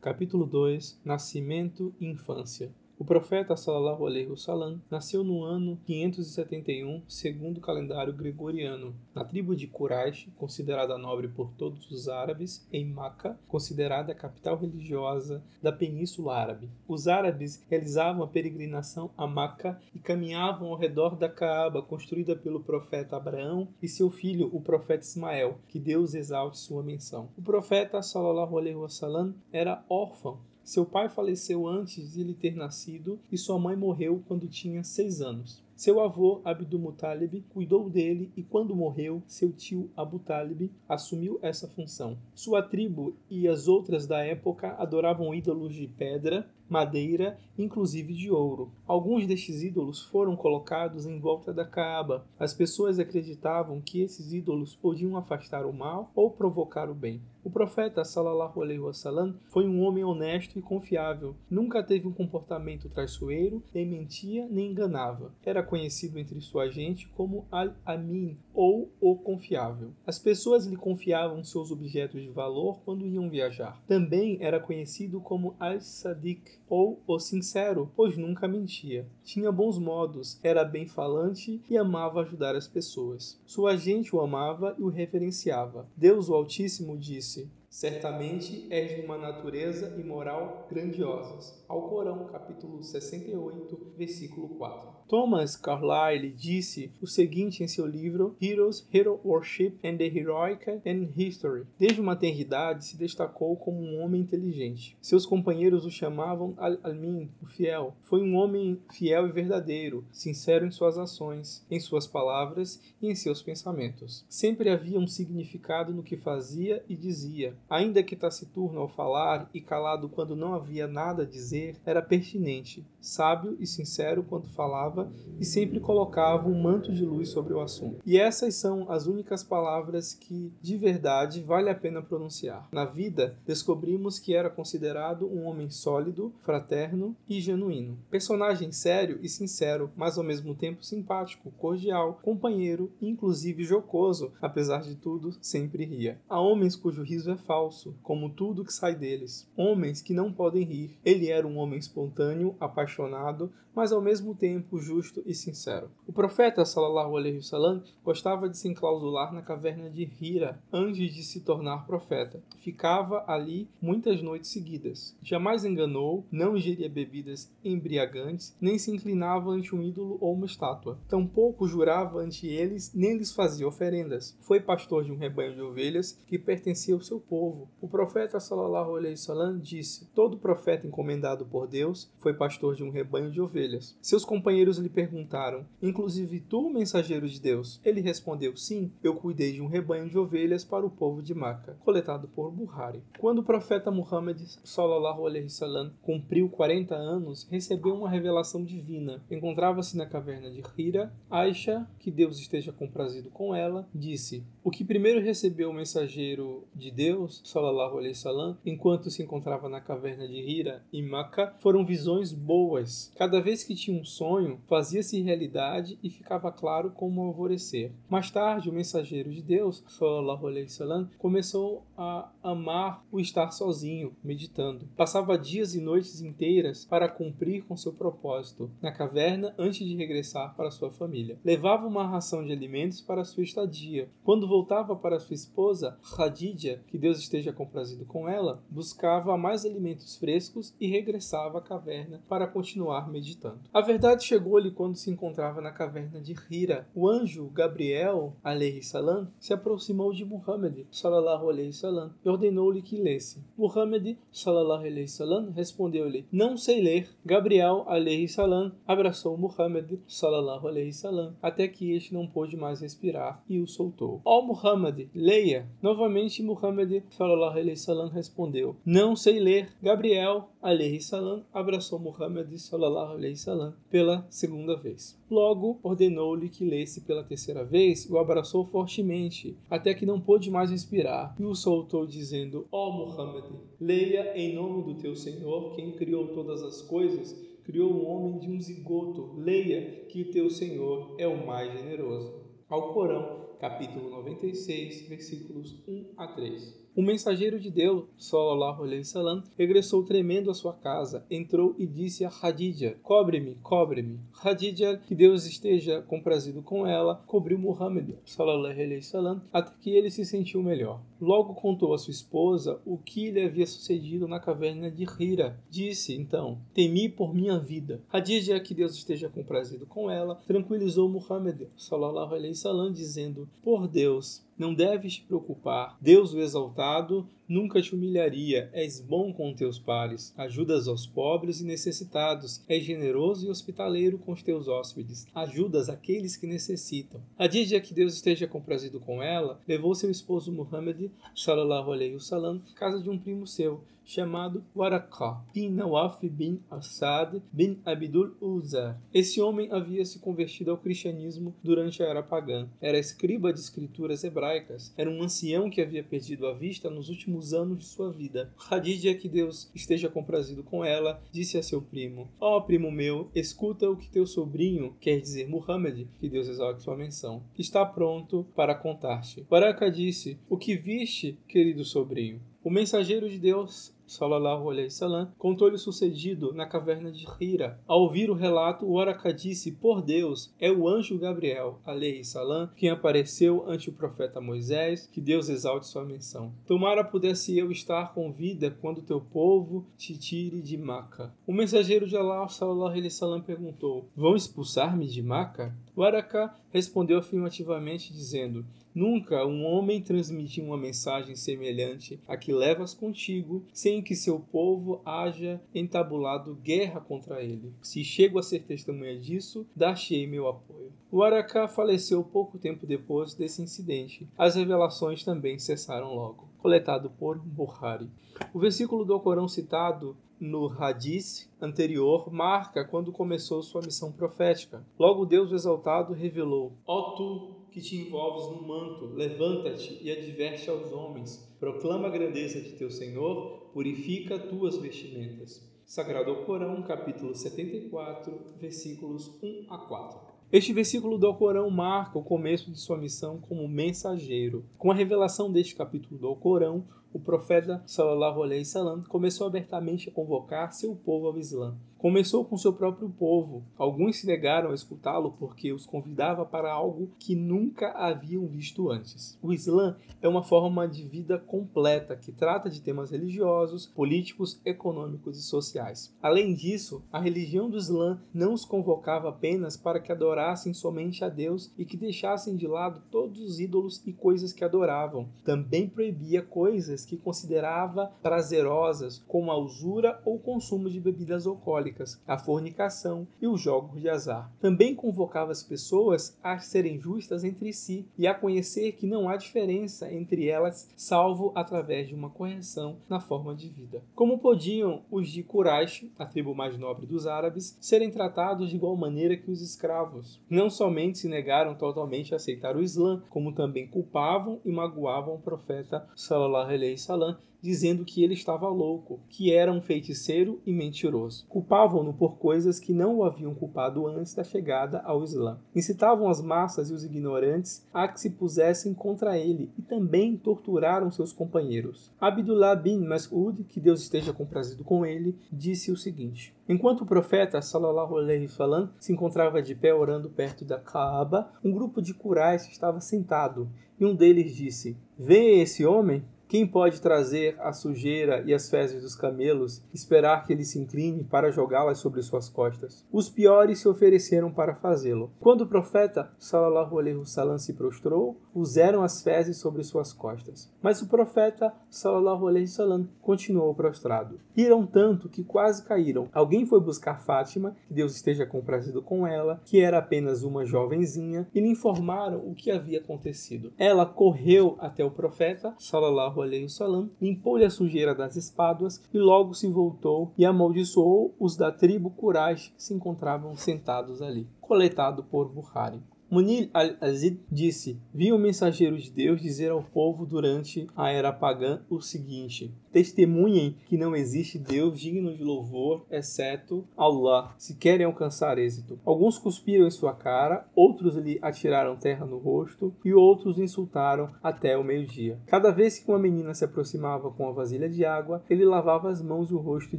Capítulo 2 Nascimento e Infância o profeta Sallallahu Alaihi Wasallam nasceu no ano 571, segundo o calendário gregoriano, na tribo de Quraysh, considerada nobre por todos os árabes, em Meca, considerada a capital religiosa da Península Árabe. Os árabes realizavam a peregrinação a Meca e caminhavam ao redor da Kaaba, construída pelo profeta Abraão e seu filho, o profeta Ismael, que Deus exalte sua menção. O profeta Sallallahu Alaihi Wasallam era órfão seu pai faleceu antes de ele ter nascido e sua mãe morreu quando tinha seis anos. Seu avô, Abdul Muttalib, cuidou dele e quando morreu, seu tio Abu Talib assumiu essa função. Sua tribo e as outras da época adoravam ídolos de pedra, madeira, inclusive de ouro. Alguns destes ídolos foram colocados em volta da Kaaba. As pessoas acreditavam que esses ídolos podiam afastar o mal ou provocar o bem. O profeta sallallahu alaihi wasallam foi um homem honesto e confiável. Nunca teve um comportamento traiçoeiro, nem mentia nem enganava. Era conhecido entre sua gente como Al-Amin ou o confiável. As pessoas lhe confiavam seus objetos de valor quando iam viajar. Também era conhecido como Al-Sadiq ou o sincero, pois nunca mentia. Tinha bons modos, era bem falante e amava ajudar as pessoas. Sua gente o amava e o reverenciava. Deus o Altíssimo disse: Certamente és de uma natureza e moral grandiosas. Alcorão, capítulo 68, versículo 4. Thomas Carlyle disse o seguinte em seu livro Heroes, Hero Worship and the Heroic and History. Desde uma tenridade se destacou como um homem inteligente. Seus companheiros o chamavam Al-Almin, o fiel. Foi um homem fiel e verdadeiro, sincero em suas ações, em suas palavras e em seus pensamentos. Sempre havia um significado no que fazia e dizia. Ainda que taciturno ao falar e calado quando não havia nada a dizer, era pertinente, sábio e sincero quando falava e sempre colocava um manto de luz sobre o assunto. E essas são as únicas palavras que, de verdade, vale a pena pronunciar. Na vida, descobrimos que era considerado um homem sólido, fraterno e genuíno. Personagem sério e sincero, mas ao mesmo tempo simpático, cordial, companheiro e inclusive jocoso, apesar de tudo, sempre ria. Há homens cujo riso é falso, como tudo que sai deles. Homens que não podem rir. Ele era um homem espontâneo, apaixonado, mas ao mesmo tempo justo e sincero. O profeta sallallahu alaihi wasallam gostava de se enclausular na caverna de Hira antes de se tornar profeta. Ficava ali muitas noites seguidas. Jamais enganou, não ingeria bebidas embriagantes, nem se inclinava ante um ídolo ou uma estátua. Tampouco jurava ante eles, nem lhes fazia oferendas. Foi pastor de um rebanho de ovelhas que pertencia ao seu povo. O profeta sallallahu alaihi wasallam disse: Todo profeta encomendado por Deus foi pastor de um rebanho de ovelhas. Seus companheiros lhe perguntaram: Inclusive tu, mensageiro de Deus? Ele respondeu: Sim, eu cuidei de um rebanho de ovelhas para o povo de Maca, coletado por Buhari. Quando o profeta Muhammad sallallahu alaihi wasallam cumpriu 40 anos, recebeu uma revelação divina. Encontrava-se na caverna de Hira. Aisha, que Deus esteja comprazido com ela, disse: O que primeiro recebeu o mensageiro de Deus, sallallahu alaihi wasallam, enquanto se encontrava na caverna de Hira em Maca, foram visões boas. Cada vez que tinha um sonho, fazia-se realidade e ficava claro como alvorecer. Mais tarde, o mensageiro de Deus, sallallahu alaihi wasallam, começou a amar o estar sozinho, meditando. Passava dias e noites inteiras para cumprir com seu propósito na caverna antes de regressar para sua família. Levava uma ração de alimentos para sua estadia. Quando voltava para sua esposa, Khadija, que Deus esteja comprazido com ela, buscava mais alimentos frescos e regressava à caverna para continuar meditando. A verdade chegou-lhe quando se encontrava na caverna de Hira. O anjo Gabriel, alayhi salam, se aproximou de Muhammad, sallallahu alayhi salam, e ordenou-lhe que lesse. Muhammad, sallallahu alayhi salam, respondeu-lhe: Não sei ler. Gabriel, alayhi salam, abraçou Muhammad, sallallahu alayhi salam, até que este não pôde mais respirar e o soltou. Ó oh, Muhammad, leia. Novamente Muhammad, sallallahu alayhi salam, respondeu: Não sei ler. Gabriel, alayhi salam, abraçou Muhammad, sallallahu alayhi salam pela segunda vez. Logo, ordenou-lhe que lesse pela terceira vez o abraçou fortemente, até que não pôde mais respirar, e o soltou, dizendo: Ó oh Muhammad, leia em nome do teu Senhor, quem criou todas as coisas, criou o homem de um zigoto. Leia que teu Senhor é o mais generoso. Ao Corão, capítulo 96, versículos 1 a 3. O mensageiro de Deus, sallallahu alaihi wasallam, regressou tremendo à sua casa, entrou e disse a Khadija: Cobre-me, cobre-me. Khadija, que Deus esteja comprazido com ela, cobriu Muhammad, sallallahu alaihi wasallam, até que ele se sentiu melhor. Logo contou a sua esposa o que lhe havia sucedido na caverna de Hira. Disse então: Temi por minha vida. Khadija, que Deus esteja comprazido com ela, tranquilizou Muhammad, sallallahu alaihi wasallam, dizendo: Por Deus, não deves te preocupar. Deus, o exaltado, nunca te humilharia. És bom com teus pares. Ajudas aos pobres e necessitados. És generoso e hospitaleiro com os teus hóspedes. Ajudas aqueles que necessitam. A dia que Deus esteja comprazido com ela, levou seu esposo Muhammad, sallallahu alaihi wasallam, casa de um primo seu, chamado Waraqah bin Nawaf bin Asad bin Abdul Uzar. Esse homem havia se convertido ao cristianismo durante a era pagã. Era escriba de escrituras hebraicas. Era um ancião que havia perdido a vista nos últimos anos de sua vida. Khadija, que Deus esteja comprazido com ela, disse a seu primo: Ó oh, primo meu, escuta o que teu sobrinho, quer dizer Muhammad, que Deus exalte sua menção, está pronto para contar-te. Waraqah disse: O que viste, querido sobrinho? O mensageiro de Deus sallallahu alaihi wasallam, contou-lhe o sucedido na caverna de Hira. Ao ouvir o relato, o Araka disse: Por Deus, é o anjo Gabriel, alaihi salam, quem apareceu ante o profeta Moisés, que Deus exalte sua menção. Tomara pudesse eu estar com vida quando teu povo te tire de Maca. O mensageiro de Allah, sallallahu alaihi wasallam, perguntou: Vão expulsar-me de Maca? O Araka respondeu afirmativamente, dizendo: Nunca um homem transmitiu uma mensagem semelhante a que levas contigo, sem que seu povo haja entabulado guerra contra ele. Se chego a ser testemunha disso, dar-te-ei meu apoio. O Araka faleceu pouco tempo depois desse incidente. As revelações também cessaram logo. Coletado por Bukhari. O versículo do Corão citado no Hadith anterior marca quando começou sua missão profética. Logo Deus exaltado revelou: Ó tu que te envolves no manto, levanta-te e adverte aos homens. Proclama a grandeza de teu Senhor, purifica tuas vestimentas. Sagrado Corão, capítulo 74, versículos 1 a 4. Este versículo do Alcorão marca o começo de sua missão como mensageiro. Com a revelação deste capítulo do Alcorão, o profeta sallallahu alaihi wasallam começou abertamente a convocar seu povo ao Islã. Começou com seu próprio povo. Alguns se negaram a escutá-lo porque os convidava para algo que nunca haviam visto antes. O Islã é uma forma de vida completa que trata de temas religiosos, políticos, econômicos e sociais. Além disso, a religião do Islã não os convocava apenas para que adorassem somente a Deus e que deixassem de lado todos os ídolos e coisas que adoravam. Também proibia coisas que considerava prazerosas, como a usura ou consumo de bebidas alcoólicas a fornicação e os jogos de azar. Também convocava as pessoas a serem justas entre si e a conhecer que não há diferença entre elas, salvo através de uma correção na forma de vida. Como podiam os de Quraysh, a tribo mais nobre dos árabes, serem tratados de igual maneira que os escravos? Não somente se negaram totalmente a aceitar o Islã, como também culpavam e magoavam o profeta sallallahu alaihi wasallam dizendo que ele estava louco, que era um feiticeiro e mentiroso. Culpavam-no por coisas que não o haviam culpado antes da chegada ao Islã. Incitavam as massas e os ignorantes a que se pusessem contra ele e também torturaram seus companheiros. Abdullah bin Mas'ud, que Deus esteja comprazido com ele, disse o seguinte: Enquanto o profeta sallallahu alaihi wasallam se encontrava de pé orando perto da Kaaba, um grupo de curais estava sentado, e um deles disse: Vê esse homem? Quem pode trazer a sujeira e as fezes dos camelos, esperar que ele se incline para jogá-las sobre suas costas? Os piores se ofereceram para fazê-lo. Quando o profeta sallallahu alaihi wasallam se prostrou, puseram as fezes sobre suas costas. Mas o profeta sallallahu alaihi wasallam continuou prostrado. Riram tanto que quase caíram. Alguém foi buscar Fátima, que Deus esteja comprazido com ela, que era apenas uma jovenzinha, e lhe informaram o que havia acontecido. Ela correu até o profeta sallallahu alaihi wasallam, limpou-lhe a sujeira das espáduas e logo se voltou e amaldiçoou os da tribo Quraysh que se encontravam sentados ali. Coletado por Bukhari. Munir al-Azid disse: Vi o mensageiro de Deus dizer ao povo durante a era pagã o seguinte: testemunhem que não existe Deus digno de louvor, exceto Allah, se querem alcançar êxito. Alguns cuspiram em sua cara, outros lhe atiraram terra no rosto e outros insultaram até o meio-dia. Cada vez que uma menina se aproximava com a vasilha de água, ele lavava as mãos e o rosto e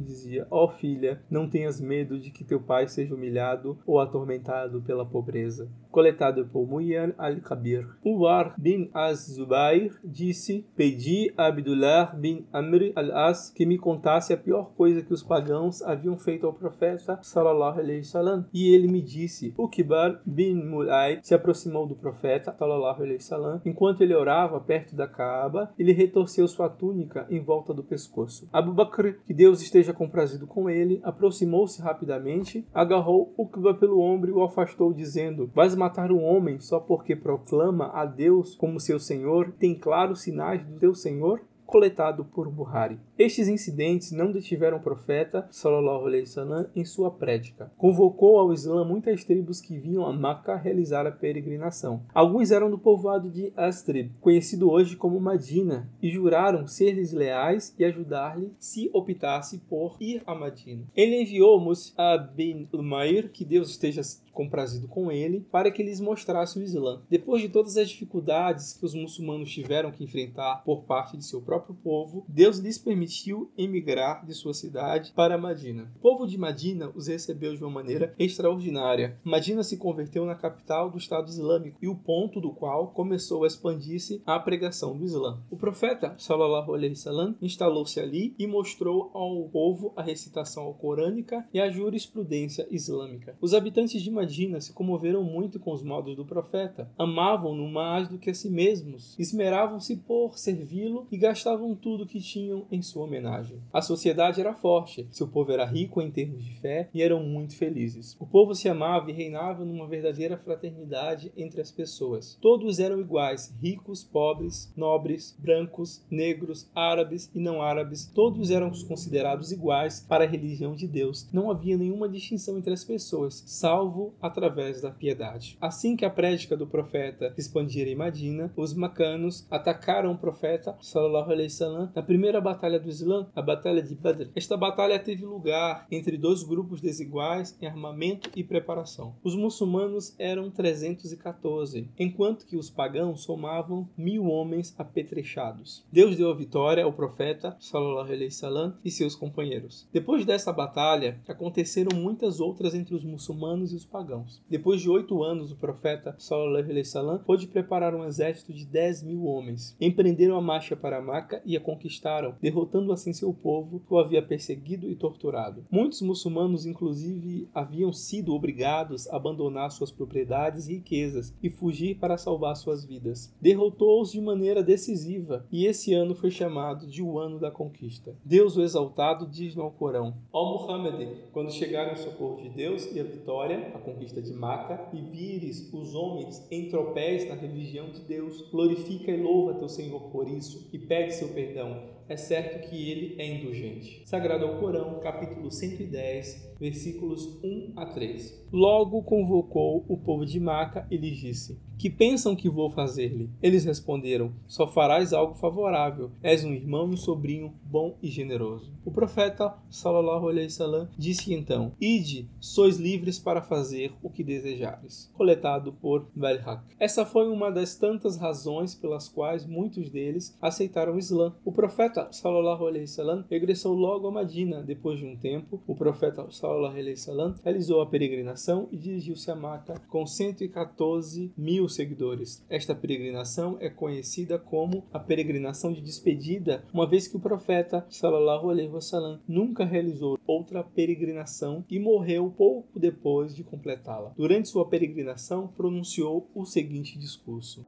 dizia: Ó oh, filha, não tenhas medo de que teu pai seja humilhado ou atormentado pela pobreza. Coletado por Muyan al-Kabir. Uwar bin Az-Zubair disse: Pedi a Abdullah bin Amr al-As que me contasse a pior coisa que os pagãos haviam feito ao profeta sallallahu alaihi wasallam. E ele me disse: Ukibar bin Mulay se aproximou do profeta sallallahu alaihi wasallam enquanto ele orava perto da Kaaba, ele retorceu sua túnica em volta do pescoço. Abu Bakr, que Deus esteja comprazido com ele, aproximou-se rapidamente, agarrou Uqba pelo ombro e o afastou dizendo: Vais matar um homem só porque proclama a Deus como seu Senhor, tem claros sinais do teu Senhor? Coletado por Buhari. Estes incidentes não detiveram o profeta sallallahu alaihi wasallam em sua prédica. Convocou ao Islã muitas tribos que vinham a Meca realizar a peregrinação. Alguns eram do povoado de Astrib, conhecido hoje como Madina, e juraram ser-lhes leais e ajudar-lhe se optasse por ir a Madina. Ele enviou Mus'ab bin Umair, que Deus esteja comprazido com ele, para que lhes mostrasse o Islã. Depois de todas as dificuldades que os muçulmanos tiveram que enfrentar por parte de seu próprio povo, Deus lhes permitiu emigrar de sua cidade para Madina. O povo de Madina os recebeu de uma maneira extraordinária. Madina se converteu na capital do Estado Islâmico e o ponto do qual começou a expandir-se a pregação do Islã. O profeta sallallahu alaihi wasallam instalou-se ali e mostrou ao povo a recitação alcorânica e a jurisprudência islâmica. Os habitantes de Madina se comoveram muito com os modos do profeta, amavam-no mais do que a si mesmos, esmeravam-se por servi-lo e gastavam tudo que tinham em sua homenagem. A sociedade era forte, seu povo era rico em termos de fé e eram muito felizes. O povo se amava e reinava numa verdadeira fraternidade entre as pessoas. Todos eram iguais, ricos, pobres, nobres, brancos, negros, árabes e não árabes, todos eram considerados iguais para a religião de Deus. Não havia nenhuma distinção entre as pessoas, salvo através da piedade. Assim que a prédica do profeta se expandira em Madina, os macanos atacaram o profeta sallallahu alaihi wasallam na primeira batalha do Islã, a Batalha de Badr. Esta batalha teve lugar entre dois grupos desiguais em armamento e preparação. Os muçulmanos eram 314, enquanto que os pagãos somavam mil homens apetrechados. Deus deu a vitória ao profeta sallallahu alaihi wasallam e seus companheiros. Depois dessa batalha, aconteceram muitas outras entre os muçulmanos e os pagãos. Depois de oito anos, o profeta sallallahu alaihi wasallam pôde preparar um exército de 10 mil homens. Empreenderam a marcha para Maca e a conquistaram, derrotando assim seu povo que o havia perseguido e torturado. Muitos muçulmanos, inclusive, haviam sido obrigados a abandonar suas propriedades e riquezas e fugir para salvar suas vidas. Derrotou-os de maneira decisiva e esse ano foi chamado de o ano da conquista. Deus o exaltado diz no Alcorão: Ó Muhammad, quando chegar o socorro de Deus e a vitória, a conquista de Maca, e vires os homens em tropéis na religião de Deus, glorifica e louva teu Senhor por isso e pede seu perdão é certo que ele é indulgente. Sagrado ao Corão, capítulo 110, versículos 1 a 3. Logo convocou o povo de Maca e lhes disse: Que pensam que vou fazer-lhe? Eles responderam: Só farás algo favorável. És um irmão e um sobrinho bom e generoso. O profeta sallallahu alaihi wasallam disse então: Ide, sois livres para fazer o que desejares. Coletado por Belhak. Essa foi uma das tantas razões pelas quais muitos deles aceitaram o Islã. O profeta sallallahu alaihi wasallam regressou logo a Madina. Depois de um tempo, o profeta alaihi wasallam realizou a peregrinação e dirigiu-se a Meca com 114 mil seguidores. Esta peregrinação é conhecida como a peregrinação de despedida, uma vez que o profeta sallallahu alaihi wasallam nunca realizou outra peregrinação e morreu pouco depois de completá-la. Durante sua peregrinação, pronunciou o seguinte discurso: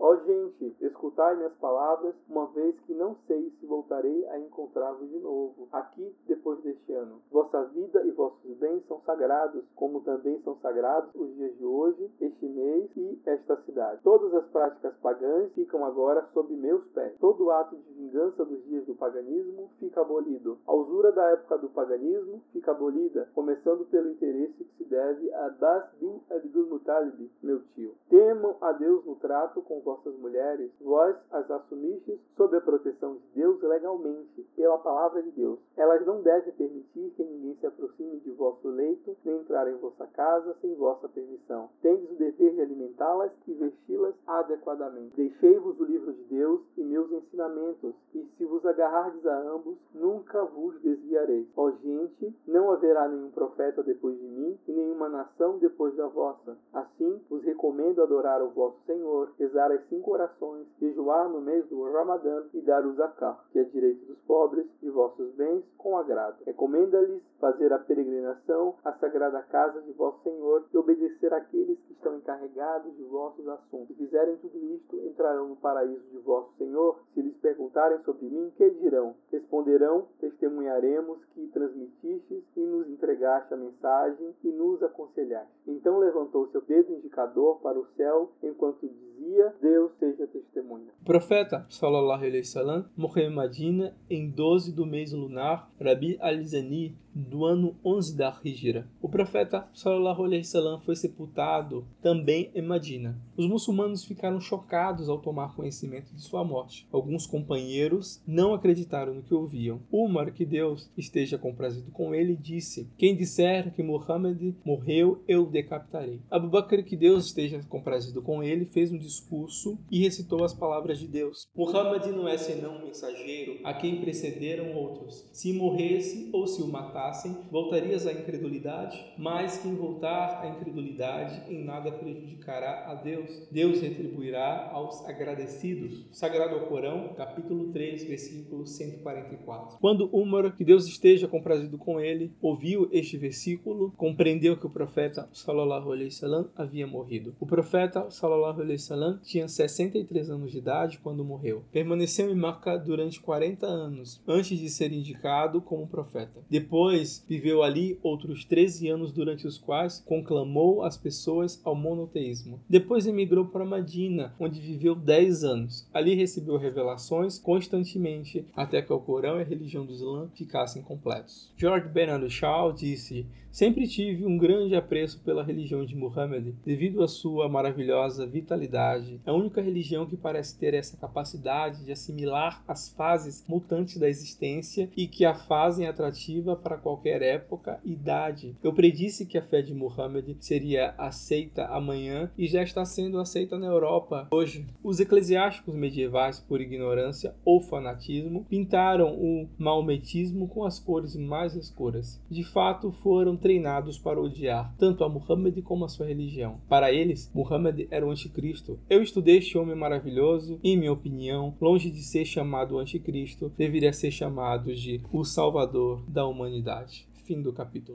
escutai minhas palavras, uma vez que não sei se voltarei a encontrar-vos de novo, aqui depois deste ano. Vossa vida e vossos bens são sagrados, como também são sagrados os dias de hoje, este mês e esta cidade. Todas as práticas pagãs ficam agora sob meus pés. Todo ato de vingança dos dias do paganismo fica abolido. A usura da época do paganismo fica abolida, começando pelo interesse que se deve a Das bin Abdul Muttalib, meu tio. Temam a Deus no trato com vossas mulheres, vós as assumistes sob a proteção de Deus legalmente, pela palavra de Deus. Elas não devem permitir que ninguém se aproxime de vosso leito, nem entrar em vossa casa sem vossa permissão. Tendes o dever de alimentá-las e vesti-las adequadamente. Deixei-vos o livro de Deus e meus ensinamentos, e se vos agarrardes a ambos, nunca vos desviareis. Ó gente, não haverá nenhum profeta depois de mim, e nenhuma nação depois da vossa. Assim, vos recomendo adorar o vosso Senhor, rezar as cinco orações, jejuar no mês do Ramadã e dar o zakat, que é direito dos pobres, de vossos bens, com agrado. Recomenda-lhes fazer a peregrinação à sagrada casa de vosso Senhor e obedecer àqueles que estão encarregados de vossos assuntos. Se fizerem tudo isto, entrarão no paraíso de vosso Senhor. Se lhes perguntarem sobre mim, que dirão? Responderão: Testemunharemos que transmitistes e nos entregaste a mensagem e nos aconselhaste. Então levantou seu dedo indicador para o céu enquanto dizia: Deus seja testemunha. O profeta, sallallahu alaihi wasallam, morreu em Madina em 12 do mês lunar Rabi al-Zani do ano 11 da Hijra. O profeta sallallahu alaihi wasallam foi sepultado também em Madina. Os muçulmanos ficaram chocados ao tomar conhecimento de sua morte. Alguns companheiros não acreditaram no que ouviam. Umar, que Deus esteja comprazido com ele, disse: Quem disser que Muhammad morreu, eu decapitarei. Abu Bakr, que Deus esteja comprazido com ele, fez um discurso e recitou as palavras de Deus: Muhammad não é senão um mensageiro a quem precederam outros. Se morresse ou se o matassem, voltarias à incredulidade, mas quem voltar à incredulidade em nada prejudicará a Deus. Deus retribuirá aos agradecidos. Sagrado Corão, capítulo 3, versículo 144. Quando Umar, que Deus esteja comprazido com ele, ouviu este versículo, compreendeu que o profeta sallallahu alaihi wasallam havia morrido. O profeta sallallahu alaihi wasallam tinha 63 anos de idade quando morreu. Permaneceu em Meca durante 40 anos antes de ser indicado como profeta. Depois viveu ali outros 13 anos durante os quais conclamou as pessoas ao monoteísmo. Depois emigrou para Madina, onde viveu 10 anos. Ali recebeu revelações constantemente até que o Corão e a religião do Islã ficassem completos. George Bernard Shaw disse: Sempre tive um grande apreço pela religião de Muhammad devido à sua maravilhosa vitalidade. É a única religião que parece ter essa capacidade de assimilar as fases mutantes da existência e que a fazem atrativa para qualquer época e idade. Eu predisse que a fé de Muhammad seria aceita amanhã e já está sendo aceita na Europa hoje. Os eclesiásticos medievais, por ignorância ou fanatismo, pintaram o maometismo com as cores mais escuras. De fato, foram treinados para odiar tanto a Muhammad como a sua religião. Para eles, Muhammad era o anticristo. Eu estudei este homem maravilhoso e, em minha opinião, longe de ser chamado anticristo, deveria ser chamado de o salvador da humanidade. Fim do capítulo.